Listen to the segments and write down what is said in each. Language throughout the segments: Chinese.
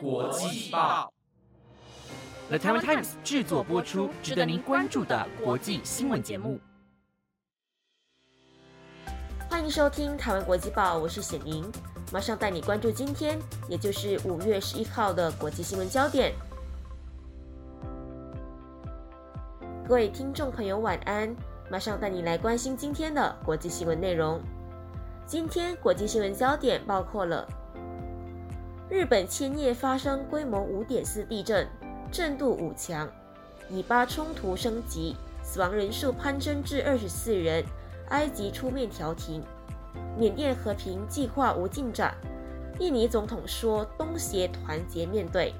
国际报，The Taiwan Times 制作播出，值得您关注的国际新闻节目。欢迎收听台湾国际报，我是显宁，马上带你关注今天，也就是五月十一号的国际新闻焦点。各位听众朋友，晚安！马上带你来关心今天的国际新闻内容。今天国际新闻焦点包括了。日本千叶发生规模五点四地震，震度五强，以巴冲突升级，死亡人数攀升至二十四人，埃及出面调停，缅甸和平计划无进展，印尼总统说东协团结面对，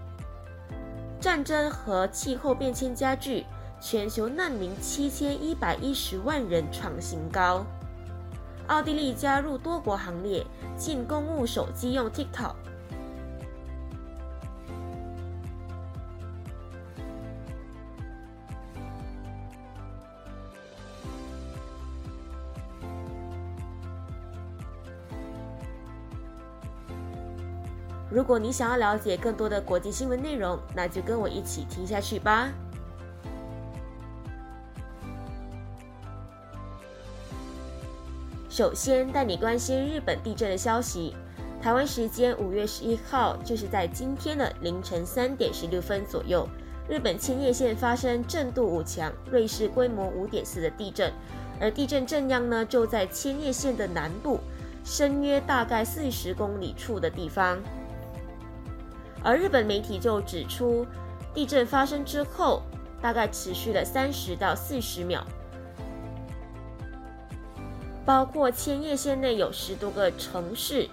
战争和气候变迁加剧，全球难民七千一百一十万人创新高，奥地利加入多国行列，禁公务手机用 TikTok。如果你想要了解更多的国际新闻内容，那就跟我一起听下去吧。首先带你关心日本地震的消息。台湾时间五月十一号，就是在今天的凌晨三点十六分左右，日本千叶县发生震度五强、瑞士规模五点四的地震，而地震震央呢就在千叶县的南部，深约大概四十公里处的地方。而日本媒体就指出，地震发生之后，大概持续了三十到四十秒，包括千叶县内有十多个城市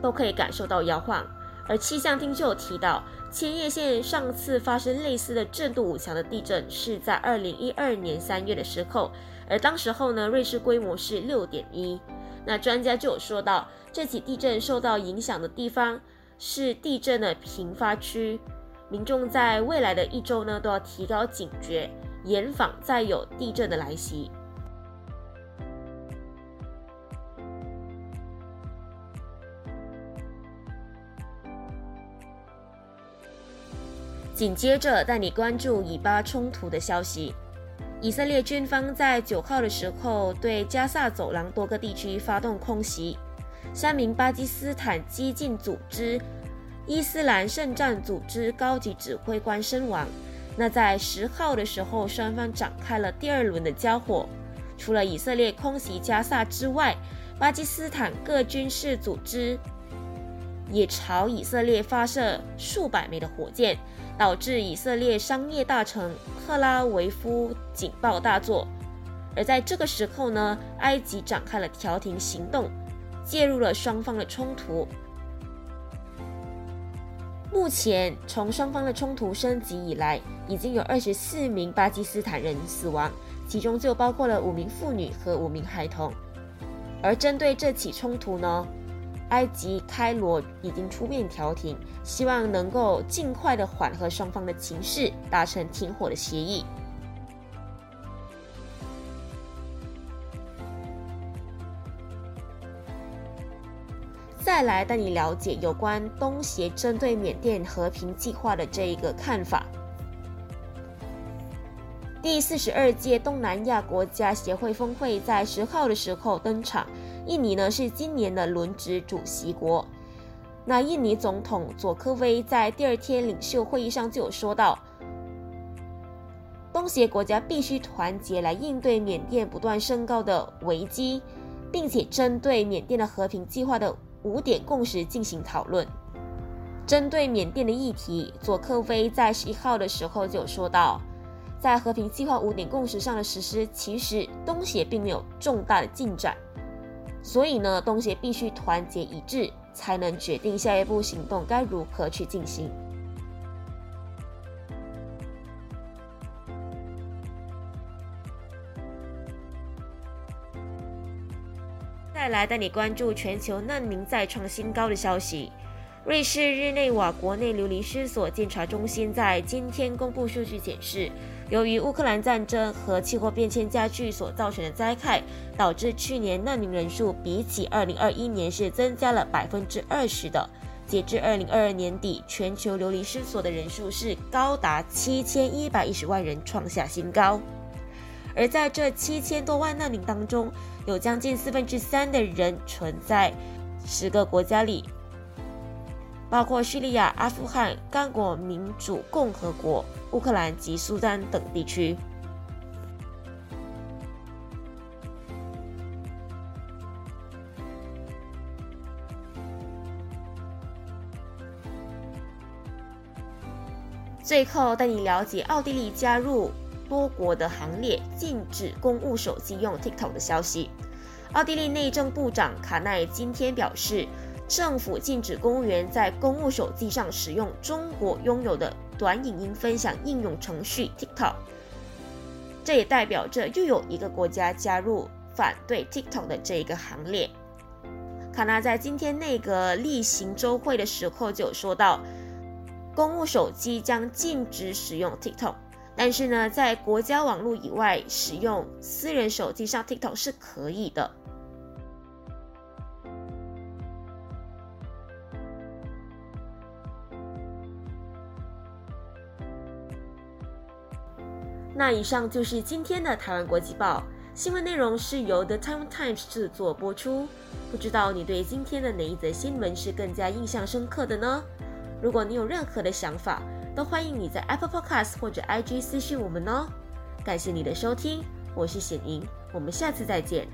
都可以感受到摇晃。而气象厅就有提到，千叶县上次发生类似的震度五强的地震是在二零一二年三月的时候，而当时候呢，瑞士规模是六点一。那专家就有说到，这起地震受到影响的地方。是地震的频发区，民众在未来的一周呢都要提高警觉，严防再有地震的来袭。紧接着带你关注以巴冲突的消息，以色列军方在九号的时候对加萨走廊多个地区发动空袭。三名巴基斯坦激进组织伊斯兰圣战组织高级指挥官身亡。那在十号的时候，双方展开了第二轮的交火。除了以色列空袭加萨之外，巴基斯坦各军事组织也朝以色列发射数百枚的火箭，导致以色列商业大城特拉维夫警报大作。而在这个时候呢，埃及展开了调停行动。介入了双方的冲突。目前，从双方的冲突升级以来，已经有二十四名巴基斯坦人死亡，其中就包括了五名妇女和五名孩童。而针对这起冲突呢，埃及开罗已经出面调停，希望能够尽快的缓和双方的情势，达成停火的协议。再来带你了解有关东协针对缅甸和平计划的这一个看法。第四十二届东南亚国家协会峰会在十号的时候登场，印尼呢是今年的轮值主席国。那印尼总统佐科威在第二天领袖会议上就有说到，东协国家必须团结来应对缅甸不断升高的危机，并且针对缅甸的和平计划的。五点共识进行讨论。针对缅甸的议题，佐科威在十一号的时候就说到，在和平计划五点共识上的实施，其实东协并没有重大的进展，所以呢，东协必须团结一致，才能决定下一步行动该如何去进行。再来带你关注全球难民再创新高的消息。瑞士日内瓦国内流离失所监察中心在今天公布数据显示，由于乌克兰战争和气候变迁加剧所造成的灾害，导致去年难民人数比起2021年是增加了百分之二十的。截至二零二二年底，全球流离失所的人数是高达七千一百一十万人，创下新高。而在这七千多万难民当中，有将近四分之三的人存在十个国家里，包括叙利亚、阿富汗、刚果民主共和国、乌克兰及苏丹等地区。最后带你了解奥地利加入多国的行列，禁止公务手机用 TikTok 的消息。奥地利内政部长卡奈今天表示，政府禁止公务员在公务手机上使用中国拥有的短影音分享应用程序 TikTok。这也代表着又有一个国家加入反对 TikTok 的这一个行列。卡纳在今天内阁例行周会的时候就说到。公务手机将禁止使用 TikTok，但是呢，在国家网络以外使用私人手机上 TikTok 是可以的。那以上就是今天的台湾国际报新闻内容，是由 The Time Times 制作播出。不知道你对今天的哪一则新闻是更加印象深刻的呢？如果你有任何的想法，都欢迎你在 Apple Podcast 或者 IG 私信我们哦。感谢你的收听，我是显莹，我们下次再见。